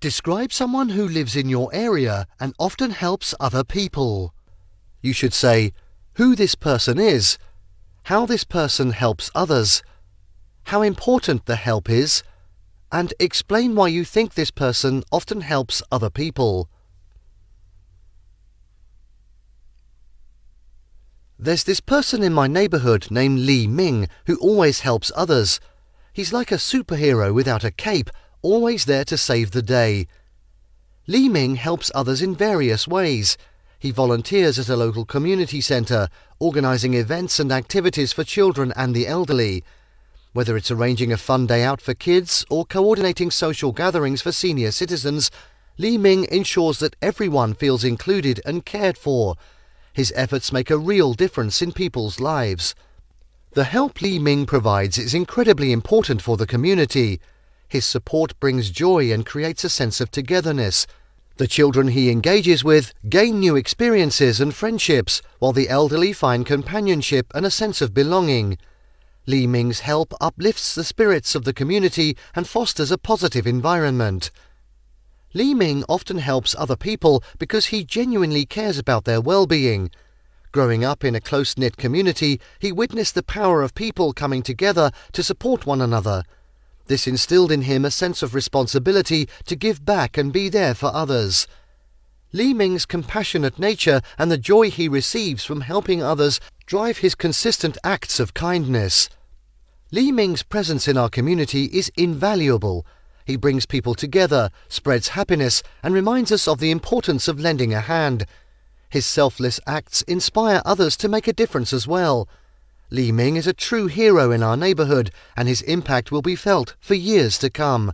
Describe someone who lives in your area and often helps other people. You should say who this person is, how this person helps others, how important the help is, and explain why you think this person often helps other people. There's this person in my neighbourhood named Li Ming who always helps others. He's like a superhero without a cape, always there to save the day. Li Ming helps others in various ways. He volunteers at a local community centre, organising events and activities for children and the elderly. Whether it's arranging a fun day out for kids or coordinating social gatherings for senior citizens, Li Ming ensures that everyone feels included and cared for. His efforts make a real difference in people's lives. The help Li Ming provides is incredibly important for the community. His support brings joy and creates a sense of togetherness. The children he engages with gain new experiences and friendships, while the elderly find companionship and a sense of belonging. Li Ming's help uplifts the spirits of the community and fosters a positive environment. Li Ming often helps other people because he genuinely cares about their well-being. Growing up in a close-knit community, he witnessed the power of people coming together to support one another. This instilled in him a sense of responsibility to give back and be there for others. Li Ming's compassionate nature and the joy he receives from helping others drive his consistent acts of kindness. Li Ming's presence in our community is invaluable. He brings people together, spreads happiness, and reminds us of the importance of lending a hand. His selfless acts inspire others to make a difference as well. Li Ming is a true hero in our neighbourhood, and his impact will be felt for years to come.